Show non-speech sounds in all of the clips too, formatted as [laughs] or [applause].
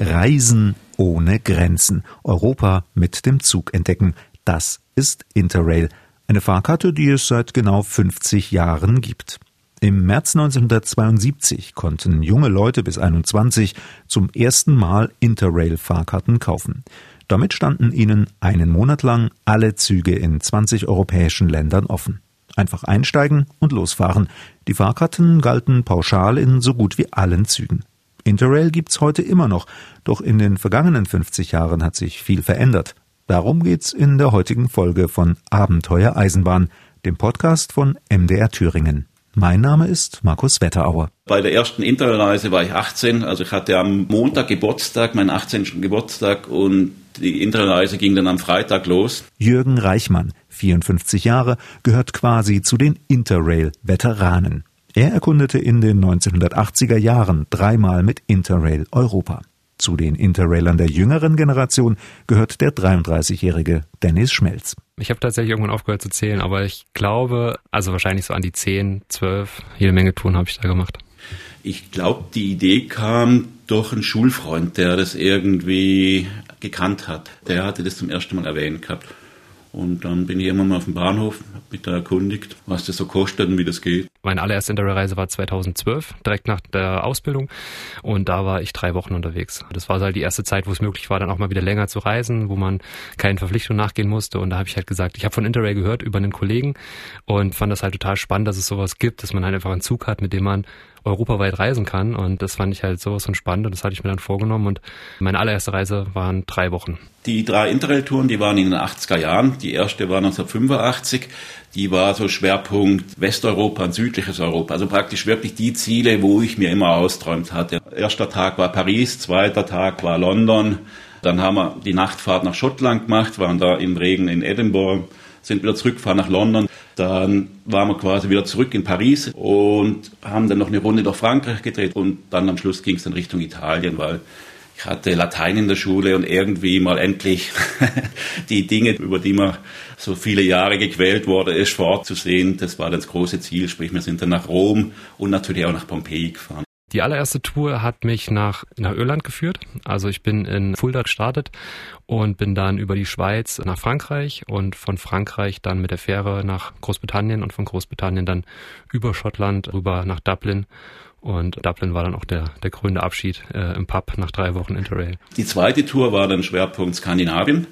Reisen ohne Grenzen. Europa mit dem Zug entdecken. Das ist Interrail. Eine Fahrkarte, die es seit genau 50 Jahren gibt. Im März 1972 konnten junge Leute bis 21 zum ersten Mal Interrail-Fahrkarten kaufen. Damit standen ihnen einen Monat lang alle Züge in 20 europäischen Ländern offen. Einfach einsteigen und losfahren. Die Fahrkarten galten pauschal in so gut wie allen Zügen. Interrail gibt's heute immer noch, doch in den vergangenen 50 Jahren hat sich viel verändert. Darum geht's in der heutigen Folge von Abenteuer Eisenbahn, dem Podcast von MDR Thüringen. Mein Name ist Markus Wetterauer. Bei der ersten Interrailreise war ich 18, also ich hatte am Montag Geburtstag, meinen 18. Geburtstag und die Interrailreise ging dann am Freitag los. Jürgen Reichmann, 54 Jahre, gehört quasi zu den Interrail-Veteranen. Er erkundete in den 1980er Jahren dreimal mit Interrail Europa. Zu den Interrailern der jüngeren Generation gehört der 33-jährige Dennis Schmelz. Ich habe tatsächlich irgendwann aufgehört zu zählen, aber ich glaube, also wahrscheinlich so an die 10, 12, jede Menge Touren habe ich da gemacht. Ich glaube, die Idee kam durch einen Schulfreund, der das irgendwie gekannt hat. Der hatte das zum ersten Mal erwähnt gehabt. Und dann bin ich immer mal auf dem Bahnhof, habe mich da erkundigt, was das so kostet und wie das geht. Meine allererste Interrail-Reise war 2012, direkt nach der Ausbildung. Und da war ich drei Wochen unterwegs. Das war halt die erste Zeit, wo es möglich war, dann auch mal wieder länger zu reisen, wo man keinen Verpflichtungen nachgehen musste. Und da habe ich halt gesagt, ich habe von Interrail gehört über einen Kollegen und fand das halt total spannend, dass es sowas gibt, dass man halt einfach einen Zug hat, mit dem man europaweit reisen kann. Und das fand ich halt sowas von spannend und das hatte ich mir dann vorgenommen. Und meine allererste Reise waren drei Wochen. Die drei Interrail-Touren, die waren in den 80er Jahren. Die erste war 1985. Die war so Schwerpunkt Westeuropa und südliches Europa. Also praktisch wirklich die Ziele, wo ich mir immer austräumt hatte. Erster Tag war Paris, zweiter Tag war London. Dann haben wir die Nachtfahrt nach Schottland gemacht, waren da im Regen in Edinburgh, sind wieder zurückgefahren nach London. Dann waren wir quasi wieder zurück in Paris und haben dann noch eine Runde durch Frankreich gedreht und dann am Schluss ging es dann Richtung Italien, weil ich hatte Latein in der Schule und irgendwie mal endlich [laughs] die Dinge, über die man so viele Jahre gequält wurde, ist fortzusehen. Das war das große Ziel. Sprich, wir sind dann nach Rom und natürlich auch nach Pompeji gefahren. Die allererste Tour hat mich nach, nach Irland geführt. Also ich bin in Fulda gestartet und bin dann über die Schweiz nach Frankreich und von Frankreich dann mit der Fähre nach Großbritannien und von Großbritannien dann über Schottland rüber nach Dublin. Und Dublin war dann auch der, der krönende Abschied äh, im Pub nach drei Wochen Interrail. Die zweite Tour war dann Schwerpunkt Skandinavien.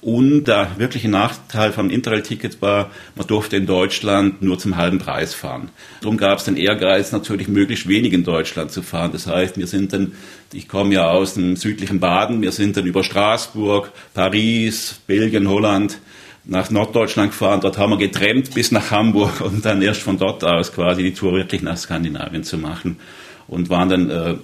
Und der wirkliche Nachteil vom Interrail-Ticket war, man durfte in Deutschland nur zum halben Preis fahren. Darum gab es den Ehrgeiz, natürlich möglichst wenig in Deutschland zu fahren. Das heißt, wir sind dann, ich komme ja aus dem südlichen Baden, wir sind dann über Straßburg, Paris, Belgien, Holland nach Norddeutschland gefahren. Dort haben wir getrennt bis nach Hamburg und dann erst von dort aus quasi die Tour wirklich nach Skandinavien zu machen. Und waren dann äh,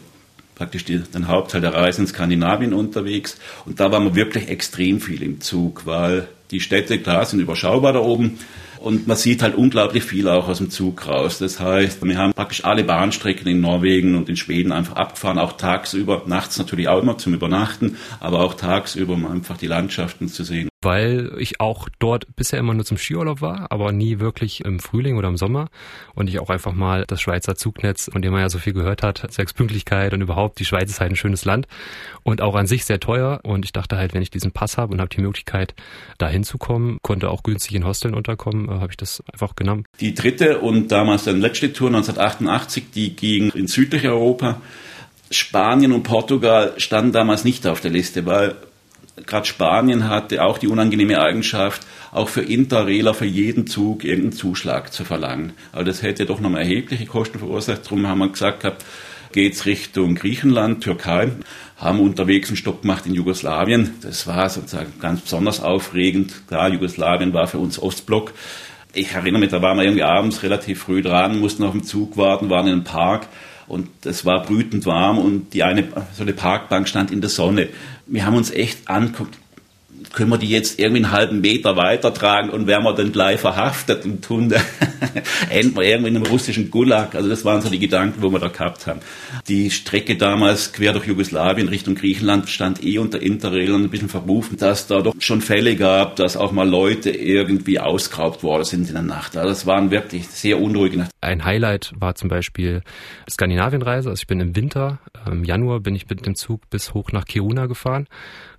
praktisch den Hauptteil der Reise in Skandinavien unterwegs. Und da waren wir wirklich extrem viel im Zug, weil die Städte, klar, sind überschaubar da oben. Und man sieht halt unglaublich viel auch aus dem Zug raus. Das heißt, wir haben praktisch alle Bahnstrecken in Norwegen und in Schweden einfach abgefahren, auch tagsüber, nachts natürlich auch immer zum Übernachten, aber auch tagsüber, um einfach die Landschaften zu sehen weil ich auch dort bisher immer nur zum Skiurlaub war, aber nie wirklich im Frühling oder im Sommer und ich auch einfach mal das Schweizer Zugnetz, von dem man ja so viel gehört hat, Sechspünktlichkeit und überhaupt, die Schweiz ist halt ein schönes Land und auch an sich sehr teuer und ich dachte halt, wenn ich diesen Pass habe und habe die Möglichkeit, da hinzukommen, konnte auch günstig in Hosteln unterkommen, äh, habe ich das einfach genommen. Die dritte und damals dann letzte Tour 1988, die ging in südliche Europa. Spanien und Portugal standen damals nicht auf der Liste, weil gerade Spanien hatte auch die unangenehme Eigenschaft, auch für Interrailer für jeden Zug irgendeinen Zuschlag zu verlangen. Also das hätte doch nochmal erhebliche Kosten verursacht. Darum haben wir gesagt gehabt, geht's Richtung Griechenland, Türkei, haben unterwegs einen Stopp gemacht in Jugoslawien. Das war sozusagen ganz besonders aufregend. Klar, Jugoslawien war für uns Ostblock. Ich erinnere mich, da waren wir irgendwie abends relativ früh dran, mussten auf dem Zug warten, waren in einem Park und es war brütend warm und die eine, so eine Parkbank stand in der Sonne. Wir haben uns echt angeguckt, können wir die jetzt irgendwie einen halben Meter weitertragen und werden wir dann gleich verhaftet und tun, [laughs] enden wir irgendwie in einem russischen Gulag. Also das waren so die Gedanken, wo wir da gehabt haben. Die Strecke damals quer durch Jugoslawien Richtung Griechenland stand eh unter Interrail und ein bisschen verrufen, dass da doch schon Fälle gab, dass auch mal Leute irgendwie ausgeraubt worden sind in der Nacht. Also das waren wirklich sehr unruhige Nacht. Ein Highlight war zum Beispiel Skandinavienreise. Also ich bin im Winter, im Januar bin ich mit dem Zug bis hoch nach Kiruna gefahren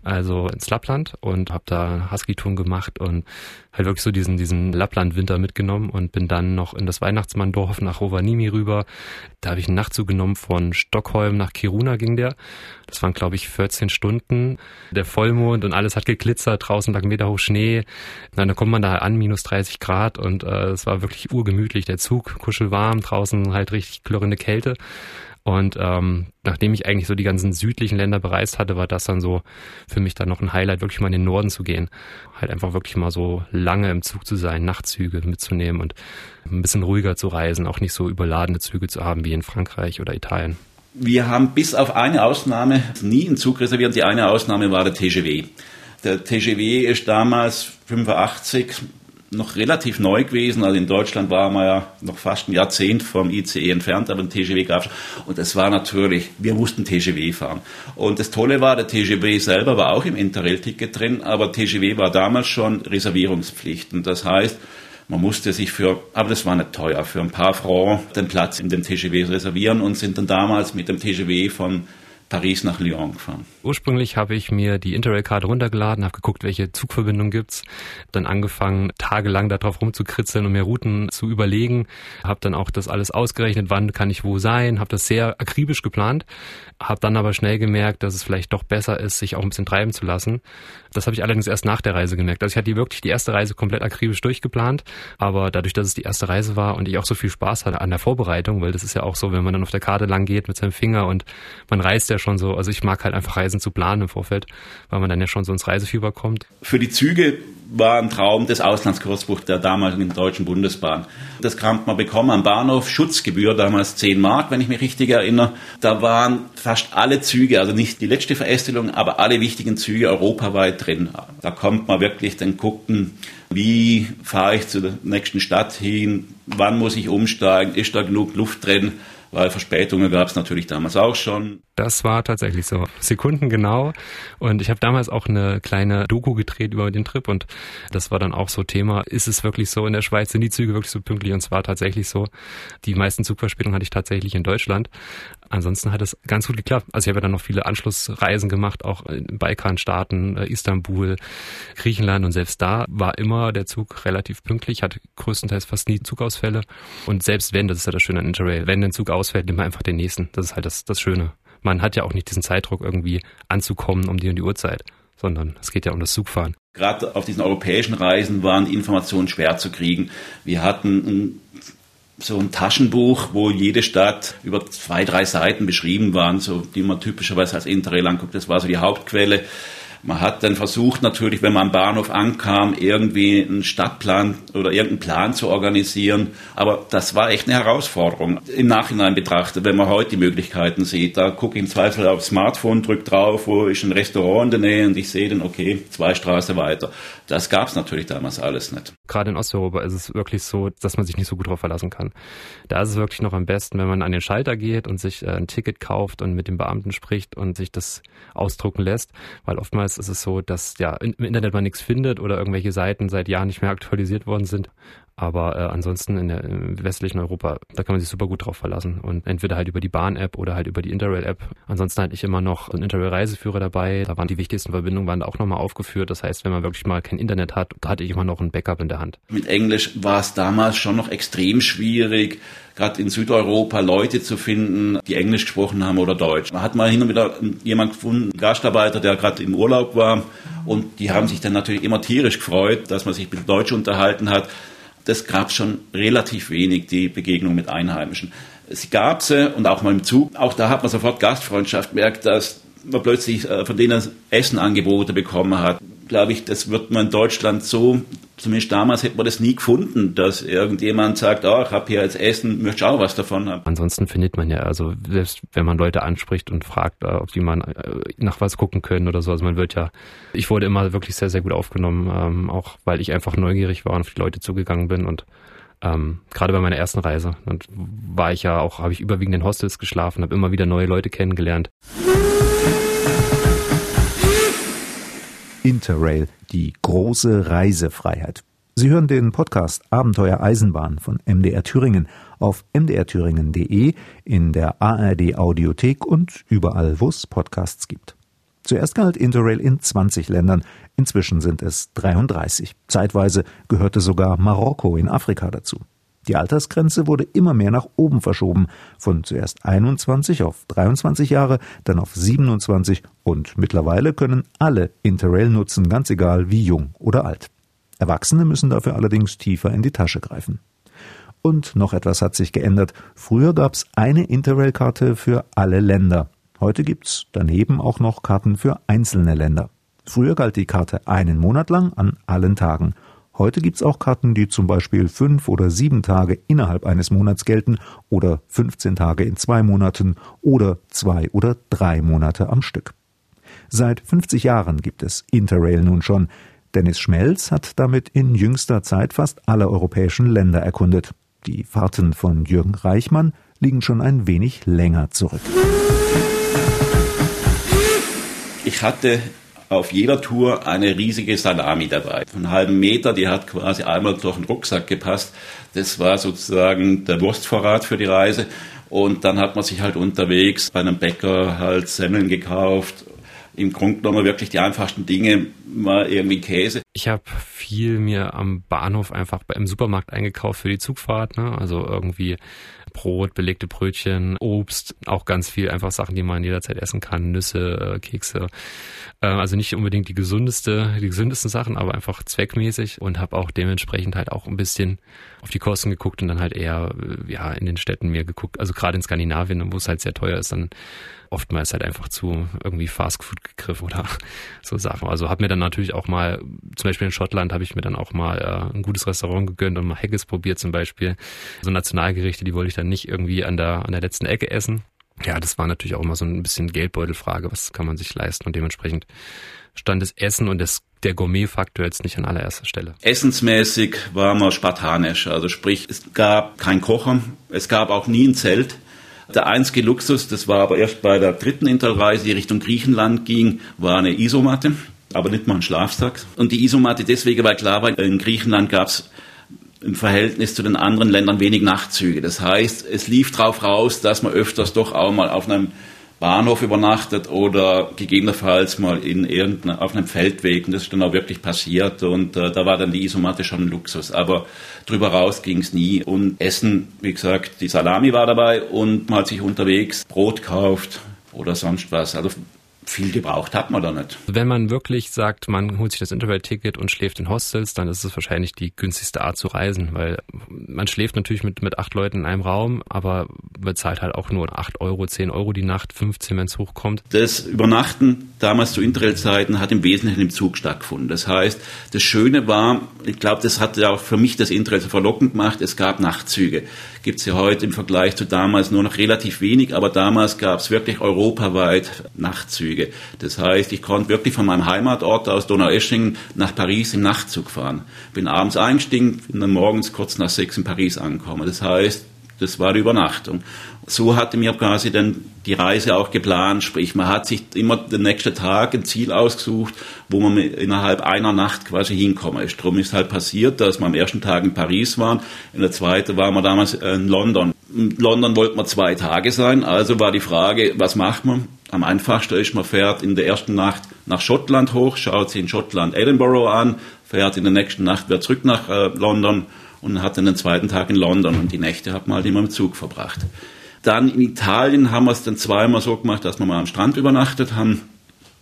also ins Lappland und habe da Husky-Touren gemacht und halt wirklich so diesen, diesen Lappland-Winter mitgenommen und bin dann noch in das Weihnachtsmanndorf nach Rovaniemi rüber. Da habe ich einen Nachtzug genommen von Stockholm nach Kiruna ging der. Das waren, glaube ich, 14 Stunden. Der Vollmond und alles hat geglitzert, draußen lag Meter hoch Schnee. Und dann kommt man da an, minus 30 Grad und äh, es war wirklich urgemütlich. Der Zug, kuschelwarm, draußen halt richtig klirrende Kälte. Und ähm, nachdem ich eigentlich so die ganzen südlichen Länder bereist hatte, war das dann so für mich dann noch ein Highlight, wirklich mal in den Norden zu gehen. Halt einfach wirklich mal so lange im Zug zu sein, Nachtzüge mitzunehmen und ein bisschen ruhiger zu reisen, auch nicht so überladene Züge zu haben wie in Frankreich oder Italien. Wir haben bis auf eine Ausnahme nie einen Zug reserviert. Die eine Ausnahme war der TGW. Der TGW ist damals 85 noch relativ neu gewesen. Also in Deutschland war man ja noch fast ein Jahrzehnt vom ICE entfernt, aber ein TGW gab es. Und das war natürlich, wir mussten TGW fahren. Und das Tolle war, der TGW selber war auch im Interrail-Ticket drin, aber TGW war damals schon Reservierungspflicht. Und das heißt, man musste sich für, aber das war nicht teuer, für ein paar Francs den Platz in dem TGW reservieren und sind dann damals mit dem TGW von Paris nach Lyon gefahren. Ursprünglich habe ich mir die Interrail-Karte runtergeladen, habe geguckt, welche Zugverbindung gibt's, dann angefangen, tagelang darauf rumzukritzeln und mir Routen zu überlegen, habe dann auch das alles ausgerechnet, wann kann ich wo sein, habe das sehr akribisch geplant, habe dann aber schnell gemerkt, dass es vielleicht doch besser ist, sich auch ein bisschen treiben zu lassen. Das habe ich allerdings erst nach der Reise gemerkt. Also ich hatte wirklich die erste Reise komplett akribisch durchgeplant, aber dadurch, dass es die erste Reise war und ich auch so viel Spaß hatte an der Vorbereitung, weil das ist ja auch so, wenn man dann auf der Karte lang geht mit seinem Finger und man reist ja schon so, also ich mag halt einfach Reisen zu planen im Vorfeld, weil man dann ja schon so ins Reisefieber kommt. Für die Züge war ein Traum des Auslandskursbuch der damaligen Deutschen Bundesbahn. Das kam man bekommen am Bahnhof, Schutzgebühr damals 10 Mark, wenn ich mich richtig erinnere. Da waren fast alle Züge, also nicht die letzte Verästelung, aber alle wichtigen Züge europaweit drin. Da kommt man wirklich dann gucken, wie fahre ich zur nächsten Stadt hin, wann muss ich umsteigen, ist da genug Luft drin weil Verspätungen gab es natürlich damals auch schon. Das war tatsächlich so. Sekunden genau. Und ich habe damals auch eine kleine Doku gedreht über den Trip und das war dann auch so Thema, ist es wirklich so in der Schweiz, sind die Züge wirklich so pünktlich? Und es war tatsächlich so. Die meisten Zugverspätungen hatte ich tatsächlich in Deutschland. Ansonsten hat es ganz gut geklappt. Also ich habe ja dann noch viele Anschlussreisen gemacht, auch in Balkanstaaten, äh, Istanbul, Griechenland und selbst da war immer der Zug relativ pünktlich, hatte größtenteils fast nie Zugausfälle. Und selbst wenn, das ist ja das Schöne an Interrail, wenn ein Zug ausfällt, nimmt man einfach den nächsten. Das ist halt das, das Schöne man hat ja auch nicht diesen Zeitdruck irgendwie anzukommen um die und die Uhrzeit, sondern es geht ja um das Zugfahren. Gerade auf diesen europäischen Reisen waren Informationen schwer zu kriegen. Wir hatten ein, so ein Taschenbuch, wo jede Stadt über zwei, drei Seiten beschrieben waren, so die man typischerweise als Interrail anguckt. Das war so die Hauptquelle. Man hat dann versucht, natürlich, wenn man am Bahnhof ankam, irgendwie einen Stadtplan oder irgendeinen Plan zu organisieren. Aber das war echt eine Herausforderung. Im Nachhinein betrachtet, wenn man heute die Möglichkeiten sieht, da gucke ich im Zweifel aufs Smartphone, drücke drauf, wo ist ein Restaurant in der Nähe und ich sehe dann, okay, zwei Straße weiter. Das gab es natürlich damals alles nicht. Gerade in Osteuropa ist es wirklich so, dass man sich nicht so gut darauf verlassen kann. Da ist es wirklich noch am besten, wenn man an den Schalter geht und sich äh, ein Ticket kauft und mit dem Beamten spricht und sich das ausdrucken lässt, weil oftmals ist es so, dass ja im Internet man nichts findet oder irgendwelche Seiten seit Jahren nicht mehr aktualisiert worden sind. Aber äh, ansonsten in der, im westlichen Europa, da kann man sich super gut drauf verlassen. Und entweder halt über die Bahn-App oder halt über die Interrail-App. Ansonsten hatte ich immer noch einen Interrail-Reiseführer dabei. Da waren die wichtigsten Verbindungen waren auch nochmal aufgeführt. Das heißt, wenn man wirklich mal kein Internet hat, da hatte ich immer noch ein Backup in der Hand. Mit Englisch war es damals schon noch extrem schwierig gerade in Südeuropa Leute zu finden, die Englisch gesprochen haben oder Deutsch. Man hat mal hin und wieder jemand gefunden, einen Gastarbeiter, der gerade im Urlaub war und die haben sich dann natürlich immer tierisch gefreut, dass man sich mit Deutsch unterhalten hat. Das gab schon relativ wenig, die Begegnung mit Einheimischen. Es gab sie und auch mal im Zug. Auch da hat man sofort Gastfreundschaft gemerkt, dass man plötzlich äh, von denen Essenangebote bekommen hat. Glaube ich, das wird man in Deutschland so, zumindest damals hätte man das nie gefunden, dass irgendjemand sagt, oh, ich habe hier jetzt Essen, möchte auch was davon haben. Ansonsten findet man ja, also selbst wenn man Leute anspricht und fragt, äh, ob die mal äh, nach was gucken können oder so, also man wird ja, ich wurde immer wirklich sehr, sehr gut aufgenommen, ähm, auch weil ich einfach neugierig war und auf die Leute zugegangen bin und ähm, gerade bei meiner ersten Reise. Und war ich ja auch, habe ich überwiegend in Hostels geschlafen, habe immer wieder neue Leute kennengelernt. Interrail, die große Reisefreiheit. Sie hören den Podcast Abenteuer Eisenbahn von MDR Thüringen auf mdrthüringen.de, in der ARD Audiothek und überall, wo es Podcasts gibt. Zuerst galt Interrail in 20 Ländern, inzwischen sind es 33. Zeitweise gehörte sogar Marokko in Afrika dazu. Die Altersgrenze wurde immer mehr nach oben verschoben, von zuerst 21 auf 23 Jahre, dann auf 27 und mittlerweile können alle Interrail nutzen, ganz egal wie jung oder alt. Erwachsene müssen dafür allerdings tiefer in die Tasche greifen. Und noch etwas hat sich geändert. Früher gab's eine Interrail-Karte für alle Länder. Heute gibt's daneben auch noch Karten für einzelne Länder. Früher galt die Karte einen Monat lang an allen Tagen. Heute gibt's auch Karten, die zum Beispiel fünf oder sieben Tage innerhalb eines Monats gelten oder 15 Tage in zwei Monaten oder zwei oder drei Monate am Stück. Seit 50 Jahren gibt es Interrail nun schon. Dennis Schmelz hat damit in jüngster Zeit fast alle europäischen Länder erkundet. Die Fahrten von Jürgen Reichmann liegen schon ein wenig länger zurück. Ich hatte auf jeder Tour eine riesige Salami dabei. Von einem halben Meter, die hat quasi einmal durch den Rucksack gepasst. Das war sozusagen der Wurstvorrat für die Reise. Und dann hat man sich halt unterwegs bei einem Bäcker halt Semmeln gekauft. Im Grunde genommen wirklich die einfachsten Dinge, mal irgendwie Käse. Ich habe viel mir am Bahnhof einfach im Supermarkt eingekauft für die Zugfahrt. Ne? Also irgendwie Brot, belegte Brötchen, Obst, auch ganz viel einfach Sachen, die man jederzeit essen kann, Nüsse, äh, Kekse. Äh, also nicht unbedingt die gesundeste, die gesündesten Sachen, aber einfach zweckmäßig und habe auch dementsprechend halt auch ein bisschen auf die Kosten geguckt und dann halt eher äh, ja in den Städten mir geguckt, also gerade in Skandinavien, wo es halt sehr teuer ist, dann oftmals halt einfach zu irgendwie Fastfood gegriffen oder [laughs] so Sachen. Also habe mir dann natürlich auch mal, zum Beispiel in Schottland habe ich mir dann auch mal äh, ein gutes Restaurant gegönnt und mal Haggis probiert zum Beispiel. So Nationalgerichte, die wollte ich dann nicht irgendwie an der, an der letzten Ecke essen. Ja, das war natürlich auch immer so ein bisschen Geldbeutelfrage, was kann man sich leisten und dementsprechend stand das Essen und das, der Gourmet-Faktor jetzt nicht an allererster Stelle. Essensmäßig war man spartanisch, also sprich, es gab kein Kochen, es gab auch nie ein Zelt. Der einzige Luxus, das war aber erst bei der dritten Interreise, die Richtung Griechenland ging, war eine Isomatte, aber nicht mal ein Schlafsack. Und die Isomatte deswegen, weil klar war, in Griechenland gab es im Verhältnis zu den anderen Ländern wenig Nachtzüge. Das heißt, es lief drauf raus, dass man öfters doch auch mal auf einem Bahnhof übernachtet oder gegebenenfalls mal in auf einem Feldweg. Und das ist dann auch wirklich passiert. Und äh, da war dann die Isomatte schon ein Luxus. Aber drüber raus ging es nie. Und Essen, wie gesagt, die Salami war dabei und man hat sich unterwegs Brot kauft oder sonst was. Also viel gebraucht hat man da nicht. Wenn man wirklich sagt, man holt sich das Interrail-Ticket und schläft in Hostels, dann ist es wahrscheinlich die günstigste Art zu reisen, weil man schläft natürlich mit, mit acht Leuten in einem Raum, aber bezahlt halt auch nur acht Euro, zehn Euro die Nacht, 15, wenn es hochkommt. Das Übernachten damals zu Interrail-Zeiten hat im Wesentlichen im Zug stattgefunden. Das heißt, das Schöne war, ich glaube, das hat ja auch für mich das Interrail so verlockend gemacht, es gab Nachtzüge. Gibt es ja heute im Vergleich zu damals nur noch relativ wenig, aber damals gab es wirklich europaweit Nachtzüge. Züge. Das heißt, ich konnte wirklich von meinem Heimatort aus Donaueschingen nach Paris im Nachtzug fahren. Bin abends eingestiegen, bin dann morgens kurz nach sechs in Paris angekommen. Das heißt, das war die Übernachtung. So hatte mir quasi dann die Reise auch geplant, sprich man hat sich immer den nächsten Tag ein Ziel ausgesucht, wo man innerhalb einer Nacht quasi hinkommen ist. Darum ist halt passiert, dass wir am ersten Tag in Paris waren, in der zweiten waren wir damals in London. In London wollten wir zwei Tage sein, also war die Frage, was macht man? Am einfachsten ist, man fährt in der ersten Nacht nach Schottland hoch, schaut sich in Schottland Edinburgh an, fährt in der nächsten Nacht wieder zurück nach äh, London und hat dann den zweiten Tag in London und die Nächte hat man halt immer im Zug verbracht. Dann in Italien haben wir es dann zweimal so gemacht, dass wir mal am Strand übernachtet haben.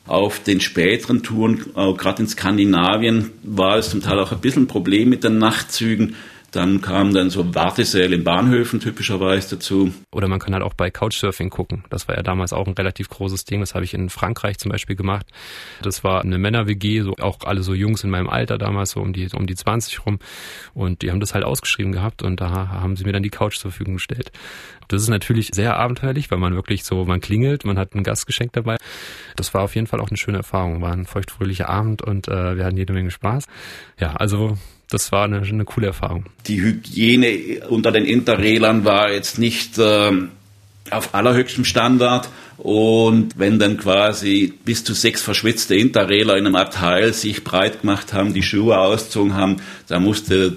Auf den späteren Touren, äh, gerade in Skandinavien, war es zum Teil auch ein bisschen ein Problem mit den Nachtzügen, Dann kamen dann so Wartesäle in Bahnhöfen typischerweise dazu. Oder man kann halt auch bei Couchsurfing gucken. Das war ja damals auch ein relativ großes Ding. Das habe ich in Frankreich zum Beispiel gemacht. Das war eine Männer-WG, so auch alle so Jungs in meinem Alter damals, so um die, um die 20 rum. Und die haben das halt ausgeschrieben gehabt und da haben sie mir dann die Couch zur Verfügung gestellt. Das ist natürlich sehr abenteuerlich, weil man wirklich so, man klingelt, man hat ein Gastgeschenk dabei. Das war auf jeden Fall auch eine schöne Erfahrung. War ein feuchtfröhlicher Abend und äh, wir hatten jede Menge Spaß. Ja, also das war eine, eine coole Erfahrung. Die Hygiene unter den Interrailern war jetzt nicht äh, auf allerhöchstem Standard. Und wenn dann quasi bis zu sechs verschwitzte Interrailer in einem Abteil sich breit gemacht haben, die Schuhe ausgezogen haben, da musste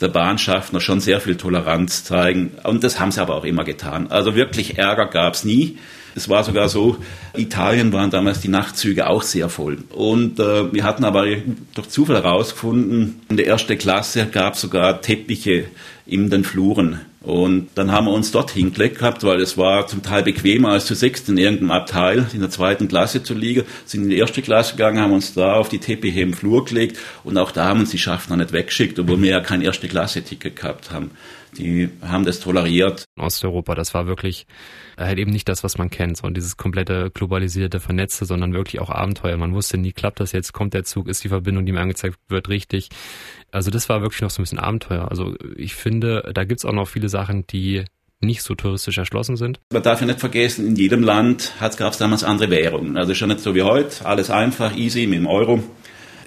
der Bahnschaffner schon sehr viel Toleranz zeigen. Und das haben sie aber auch immer getan. Also wirklich Ärger gab es nie. Es war sogar so, Italien waren damals die Nachtzüge auch sehr voll. Und äh, wir hatten aber durch Zufall herausgefunden, in der ersten Klasse gab es sogar Teppiche in den Fluren. Und dann haben wir uns dort hingelegt gehabt, weil es war zum Teil bequemer als zu sechst in irgendeinem Abteil in der zweiten Klasse zu liegen. Sind in die erste Klasse gegangen, haben uns da auf die Teppiche im Flur gelegt und auch da haben uns die Schaffner nicht weggeschickt, obwohl wir ja kein erste Klasse Ticket gehabt haben. Die haben das toleriert. Osteuropa, das war wirklich halt eben nicht das, was man kennt, so dieses komplette globalisierte, vernetzte, sondern wirklich auch Abenteuer. Man wusste nie, klappt das jetzt, kommt der Zug, ist die Verbindung, die mir angezeigt wird, richtig. Also das war wirklich noch so ein bisschen Abenteuer. Also ich finde, da gibt's auch noch viele Sachen, die nicht so touristisch erschlossen sind. Man darf ja nicht vergessen, in jedem Land gab es damals andere Währungen. Also schon nicht so wie heute, alles einfach, easy mit dem Euro.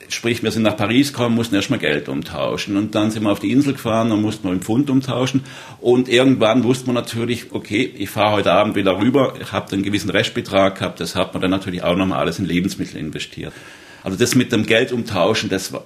Sprich, wir sind nach Paris gekommen, mussten erstmal Geld umtauschen. Und dann sind wir auf die Insel gefahren und mussten wir im Pfund umtauschen. Und irgendwann wusste man natürlich, okay, ich fahre heute Abend wieder rüber, ich habe einen gewissen Restbetrag gehabt, das hat man dann natürlich auch nochmal alles in Lebensmittel investiert. Also das mit dem Geld umtauschen, das war,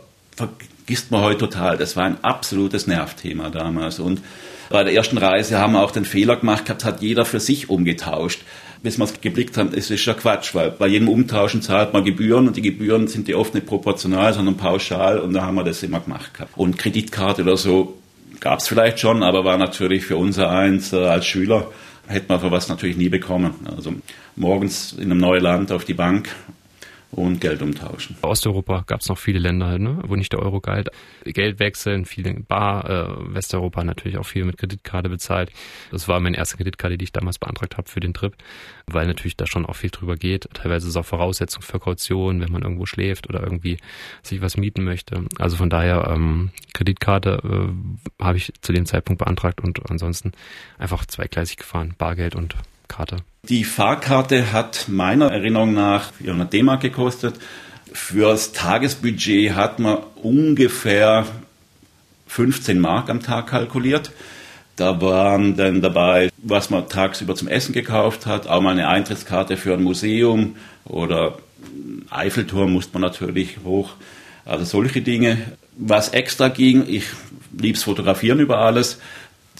vergisst man heute total. Das war ein absolutes Nervthema damals. Und bei der ersten Reise haben wir auch den Fehler gemacht gehabt, hat jeder für sich umgetauscht bis wir es geblickt haben, es ist ja Quatsch, weil bei jedem Umtauschen zahlt man Gebühren und die Gebühren sind ja oft nicht proportional, sondern pauschal und da haben wir das immer gemacht gehabt. Und Kreditkarte oder so gab es vielleicht schon, aber war natürlich für unser eins äh, als Schüler, hätte man für was natürlich nie bekommen. Also morgens in einem neuen Land auf die Bank und Geld umtauschen. Osteuropa gab es noch viele Länder, ne, wo nicht der Euro galt. Geld wechseln, viele Bar, äh, Westeuropa natürlich auch viel mit Kreditkarte bezahlt. Das war meine erste Kreditkarte, die ich damals beantragt habe für den Trip, weil natürlich da schon auch viel drüber geht. Teilweise ist es auch Voraussetzung für Kaution, wenn man irgendwo schläft oder irgendwie sich was mieten möchte. Also von daher ähm, Kreditkarte äh, habe ich zu dem Zeitpunkt beantragt und ansonsten einfach zweigleisig gefahren, Bargeld und Karte. Die Fahrkarte hat meiner Erinnerung nach 400 D-Mark gekostet. Fürs Tagesbudget hat man ungefähr 15 Mark am Tag kalkuliert. Da waren dann dabei, was man tagsüber zum Essen gekauft hat, auch mal eine Eintrittskarte für ein Museum oder Eiffelturm musste man natürlich hoch. Also solche Dinge. Was extra ging, ich lieb's fotografieren über alles.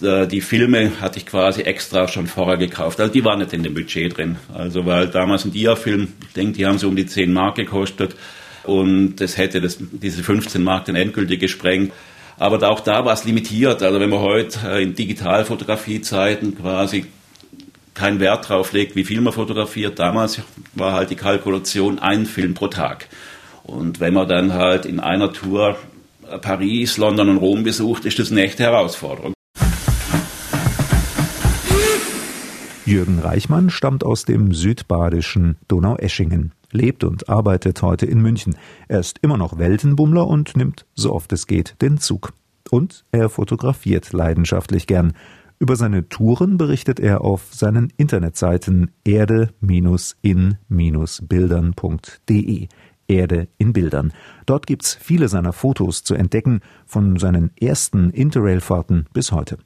Äh, die Filme hatte ich quasi extra schon vorher gekauft. Also die waren nicht in dem Budget drin. Also weil damals ein Dia-Film, ich denke, die haben so um die 10 Mark gekostet und das hätte das, diese 15 Mark dann endgültig gesprengt. Aber auch da war es limitiert. Also wenn man heute äh, in Digitalfotografie-Zeiten quasi keinen Wert drauf legt, wie viel man fotografiert, damals war halt die Kalkulation ein Film pro Tag. Und wenn man dann halt in einer Tour Paris, London und Rom besucht, ist das eine echte Herausforderung. Jürgen Reichmann stammt aus dem südbadischen Donaueschingen, lebt und arbeitet heute in München. Er ist immer noch Weltenbummler und nimmt, so oft es geht, den Zug. Und er fotografiert leidenschaftlich gern. Über seine Touren berichtet er auf seinen Internetseiten erde-in-bildern.de. Erde in Bildern. Dort gibt's viele seiner Fotos zu entdecken, von seinen ersten Interrailfahrten bis heute.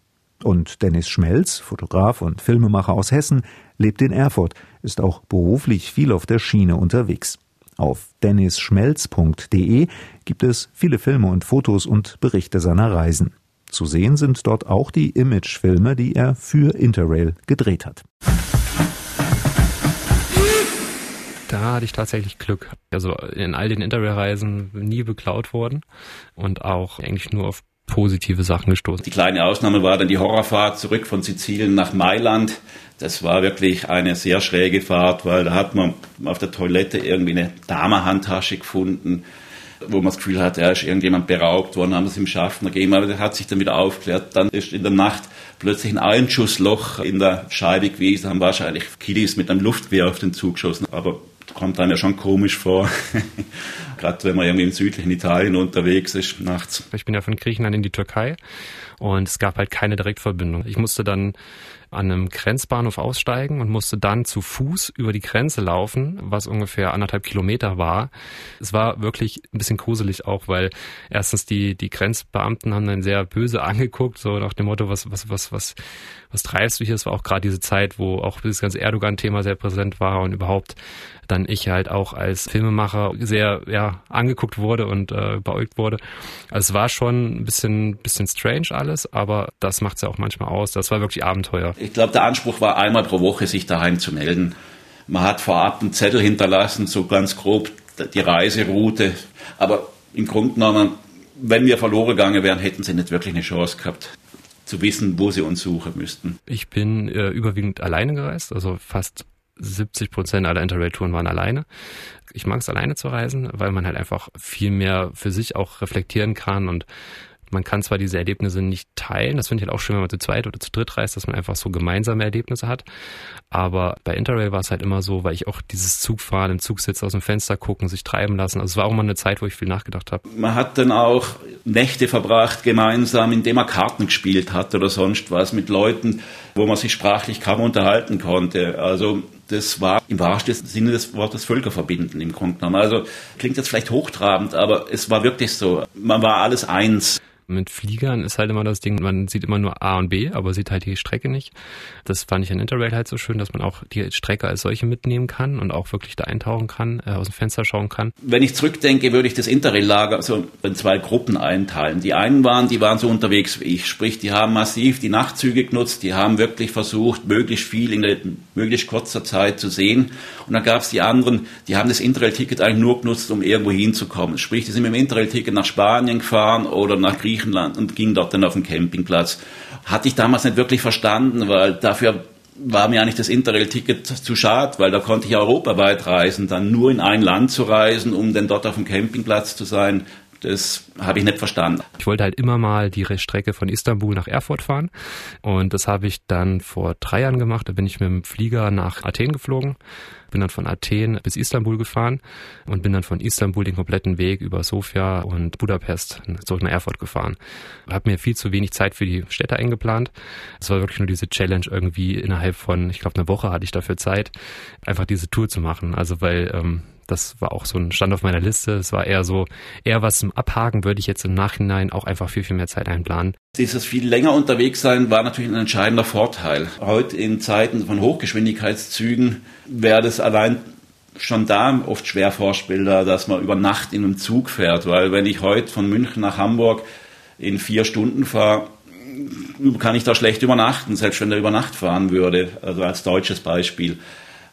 Und Dennis Schmelz, Fotograf und Filmemacher aus Hessen, lebt in Erfurt, ist auch beruflich viel auf der Schiene unterwegs. Auf dennisschmelz.de gibt es viele Filme und Fotos und Berichte seiner Reisen. Zu sehen sind dort auch die Imagefilme, die er für Interrail gedreht hat. Da hatte ich tatsächlich Glück. Also in all den Interrail-Reisen nie beklaut worden und auch eigentlich nur auf positive Sachen gestoßen. Die kleine Ausnahme war dann die Horrorfahrt zurück von Sizilien nach Mailand. Das war wirklich eine sehr schräge Fahrt, weil da hat man auf der Toilette irgendwie eine Damenhandtasche gefunden. wo man das Gefühl hatte, er ist irgendjemand beraubt worden, haben es ihm Schaffner gegeben, aber der hat sich dann wieder aufgeklärt. Dann ist in der Nacht plötzlich ein Einschussloch in der Scheibe gewesen, haben wahrscheinlich Kiddies mit einem Luftgewehr auf den Zug geschossen, aber kommt einem ja schon komisch vor. [laughs] Gerade wenn man irgendwie im südlichen Italien unterwegs ist, nachts. Ich bin ja von Griechenland in die Türkei und es gab halt keine Direktverbindung. Ich musste dann an einem Grenzbahnhof aussteigen und musste dann zu Fuß über die Grenze laufen, was ungefähr anderthalb Kilometer war. Es war wirklich ein bisschen gruselig auch, weil erstens die, die Grenzbeamten haben dann sehr böse [laughs] angeguckt, so nach dem Motto, was, was, was, was, was treibst du hier? Es war auch gerade diese Zeit, wo auch das ganze Erdogan-Thema sehr präsent war und überhaupt dann ich halt auch als Filmemacher sehr ja angeguckt wurde und äh, beäugt wurde. Also es war schon ein bisschen bisschen strange alles, aber das macht es ja auch manchmal aus. Das war wirklich Abenteuer. Ich glaube, der Anspruch war einmal pro Woche sich daheim zu melden. Man hat vorab einen Zettel hinterlassen, so ganz grob die Reiseroute, aber im Grunde genommen, wenn wir verloren gegangen wären, hätten sie nicht wirklich eine Chance gehabt zu wissen, wo sie uns suchen müssten. Ich bin äh, überwiegend alleine gereist, also fast 70 Prozent aller Interrail-Touren waren alleine. Ich mag es alleine zu reisen, weil man halt einfach viel mehr für sich auch reflektieren kann und man kann zwar diese Erlebnisse nicht teilen, das finde ich halt auch schön, wenn man zu zweit oder zu dritt reist, dass man einfach so gemeinsame Erlebnisse hat. Aber bei Interrail war es halt immer so, weil ich auch dieses Zugfahren, im Zug sitzen, aus dem Fenster gucken, sich treiben lassen. Also es war auch immer eine Zeit, wo ich viel nachgedacht habe. Man hat dann auch Nächte verbracht gemeinsam, indem man Karten gespielt hat oder sonst was mit Leuten, wo man sich sprachlich kaum unterhalten konnte. Also das war im wahrsten Sinne des Wortes Völkerverbinden im Grunde genommen. Also klingt jetzt vielleicht hochtrabend, aber es war wirklich so. Man war alles eins. Mit Fliegern ist halt immer das Ding, man sieht immer nur A und B, aber sieht halt die Strecke nicht. Das fand ich an Interrail halt so schön, dass man auch die Strecke als solche mitnehmen kann und auch wirklich da eintauchen kann, äh, aus dem Fenster schauen kann. Wenn ich zurückdenke, würde ich das Interrail-Lager so in zwei Gruppen einteilen. Die einen waren, die waren so unterwegs wie ich, sprich, die haben massiv die Nachtzüge genutzt, die haben wirklich versucht, möglichst viel in möglichst kurzer Zeit zu sehen. Und dann gab es die anderen, die haben das Interrail-Ticket eigentlich nur genutzt, um irgendwo hinzukommen. Sprich, die sind mit dem Interrail-Ticket nach Spanien gefahren oder nach Griechenland und ging dort dann auf den Campingplatz. Hatte ich damals nicht wirklich verstanden, weil dafür war mir eigentlich das Interrail-Ticket zu schade, weil da konnte ich europaweit reisen. Dann nur in ein Land zu reisen, um dann dort auf dem Campingplatz zu sein, das habe ich nicht verstanden. Ich wollte halt immer mal die Strecke von Istanbul nach Erfurt fahren und das habe ich dann vor drei Jahren gemacht. Da bin ich mit dem Flieger nach Athen geflogen, bin dann von Athen bis Istanbul gefahren und bin dann von Istanbul den kompletten Weg über Sofia und Budapest zurück nach Erfurt gefahren. Habe mir viel zu wenig Zeit für die Städte eingeplant. Es war wirklich nur diese Challenge irgendwie innerhalb von, ich glaube, einer Woche hatte ich dafür Zeit, einfach diese Tour zu machen. Also weil ähm, das war auch so ein Stand auf meiner Liste. Es war eher so, eher was zum Abhaken würde ich jetzt im Nachhinein auch einfach viel, viel mehr Zeit einplanen. Dieses viel länger unterwegs sein war natürlich ein entscheidender Vorteil. Heute in Zeiten von Hochgeschwindigkeitszügen wäre das allein schon da oft schwer vorstellbar, dass man über Nacht in einem Zug fährt, weil wenn ich heute von München nach Hamburg in vier Stunden fahre, kann ich da schlecht übernachten, selbst wenn der über Nacht fahren würde, also als deutsches Beispiel.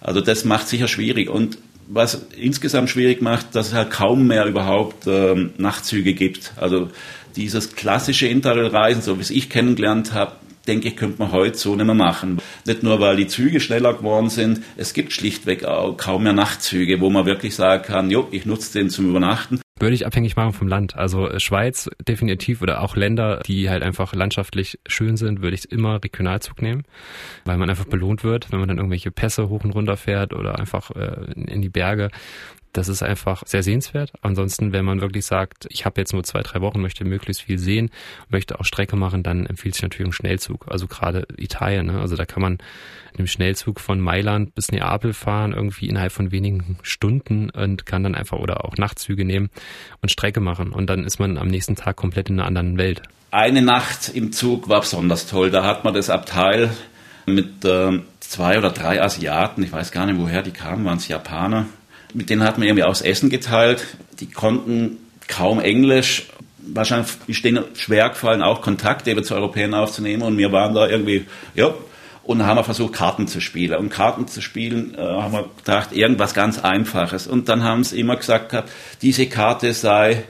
Also das macht sicher schwierig. Und was insgesamt schwierig macht, dass es halt kaum mehr überhaupt ähm, Nachtzüge gibt. Also dieses klassische Interrail-Reisen, so wie es ich kennengelernt habe, denke ich, könnte man heute so nicht mehr machen. Nicht nur, weil die Züge schneller geworden sind, es gibt schlichtweg auch kaum mehr Nachtzüge, wo man wirklich sagen kann, jo, ich nutze den zum Übernachten. Würde ich abhängig machen vom Land. Also äh, Schweiz definitiv oder auch Länder, die halt einfach landschaftlich schön sind, würde ich immer Regionalzug nehmen, weil man einfach belohnt wird, wenn man dann irgendwelche Pässe hoch und runter fährt oder einfach äh, in die Berge das ist einfach sehr sehenswert. Ansonsten, wenn man wirklich sagt, ich habe jetzt nur zwei, drei Wochen, möchte möglichst viel sehen, möchte auch Strecke machen, dann empfiehlt sich natürlich ein Schnellzug. Also gerade Italien, ne? also da kann man in einem Schnellzug von Mailand bis Neapel fahren, irgendwie innerhalb von wenigen Stunden und kann dann einfach oder auch Nachtzüge nehmen und Strecke machen. Und dann ist man am nächsten Tag komplett in einer anderen Welt. Eine Nacht im Zug war besonders toll. Da hat man das Abteil mit äh, zwei oder drei Asiaten, ich weiß gar nicht, woher die kamen, waren es Japaner, mit denen hat man irgendwie aus Essen geteilt. Die konnten kaum Englisch. Wahrscheinlich ist denen schwer gefallen, auch Kontakt eben zu Europäern aufzunehmen. Und wir waren da irgendwie, ja, und haben wir versucht, Karten zu spielen. Und Karten zu spielen, äh, haben wir gedacht, irgendwas ganz Einfaches. Und dann haben sie immer gesagt, diese Karte sei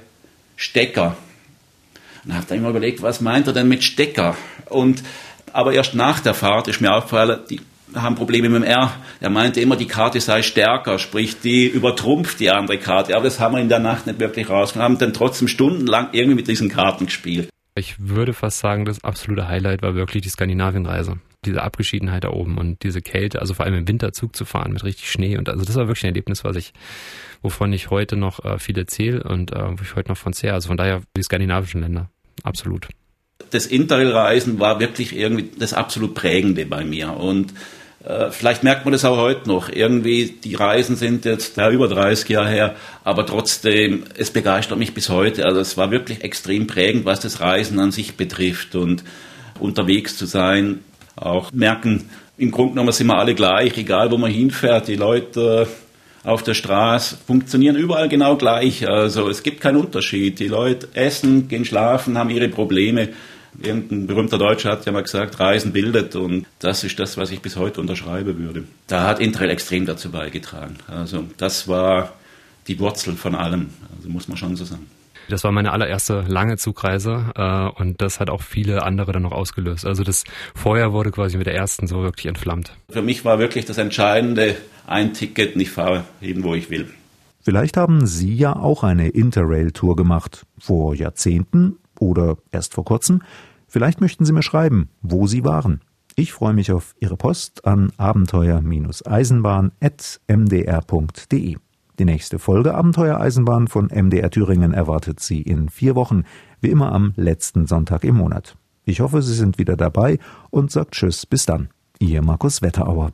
Stecker. Und habe dann immer überlegt, was meint er denn mit Stecker? Und, aber erst nach der Fahrt ist mir aufgefallen, die haben Probleme mit dem R. Er meinte immer, die Karte sei stärker, sprich, die übertrumpft die andere Karte. Aber das haben wir in der Nacht nicht wirklich rausgefunden. Haben dann trotzdem stundenlang irgendwie mit diesen Karten gespielt. Ich würde fast sagen, das absolute Highlight war wirklich die Skandinavienreise. Diese Abgeschiedenheit da oben und diese Kälte, also vor allem im Winter Zug zu fahren mit richtig Schnee. Und also das war wirklich ein Erlebnis, was ich, wovon ich heute noch äh, viel erzähle und äh, wo ich heute noch von zehre. Also von daher die skandinavischen Länder. Absolut. Das Interrail-Reisen war wirklich irgendwie das absolut Prägende bei mir. Und äh, vielleicht merkt man das auch heute noch. Irgendwie, die Reisen sind jetzt ja, über 30 Jahre her, aber trotzdem, es begeistert mich bis heute. Also es war wirklich extrem prägend, was das Reisen an sich betrifft und unterwegs zu sein, auch merken, im Grunde genommen sind wir alle gleich, egal wo man hinfährt. Die Leute auf der Straße funktionieren überall genau gleich. Also es gibt keinen Unterschied. Die Leute essen, gehen schlafen, haben ihre Probleme. Irgendein berühmter Deutscher hat ja mal gesagt, Reisen bildet und das ist das, was ich bis heute unterschreiben würde. Da hat Interrail extrem dazu beigetragen. Also das war die Wurzel von allem, also muss man schon so sagen. Das war meine allererste lange Zugreise äh, und das hat auch viele andere dann noch ausgelöst. Also das Feuer wurde quasi mit der ersten so wirklich entflammt. Für mich war wirklich das Entscheidende, ein Ticket und ich fahre hin, wo ich will. Vielleicht haben Sie ja auch eine Interrail-Tour gemacht, vor Jahrzehnten oder erst vor kurzem. Vielleicht möchten Sie mir schreiben, wo Sie waren. Ich freue mich auf Ihre Post an abenteuer-eisenbahn.mdr.de. Die nächste Folge Abenteuer Eisenbahn von MDR Thüringen erwartet Sie in vier Wochen, wie immer am letzten Sonntag im Monat. Ich hoffe, Sie sind wieder dabei und sagt Tschüss, bis dann. Ihr Markus Wetterauer.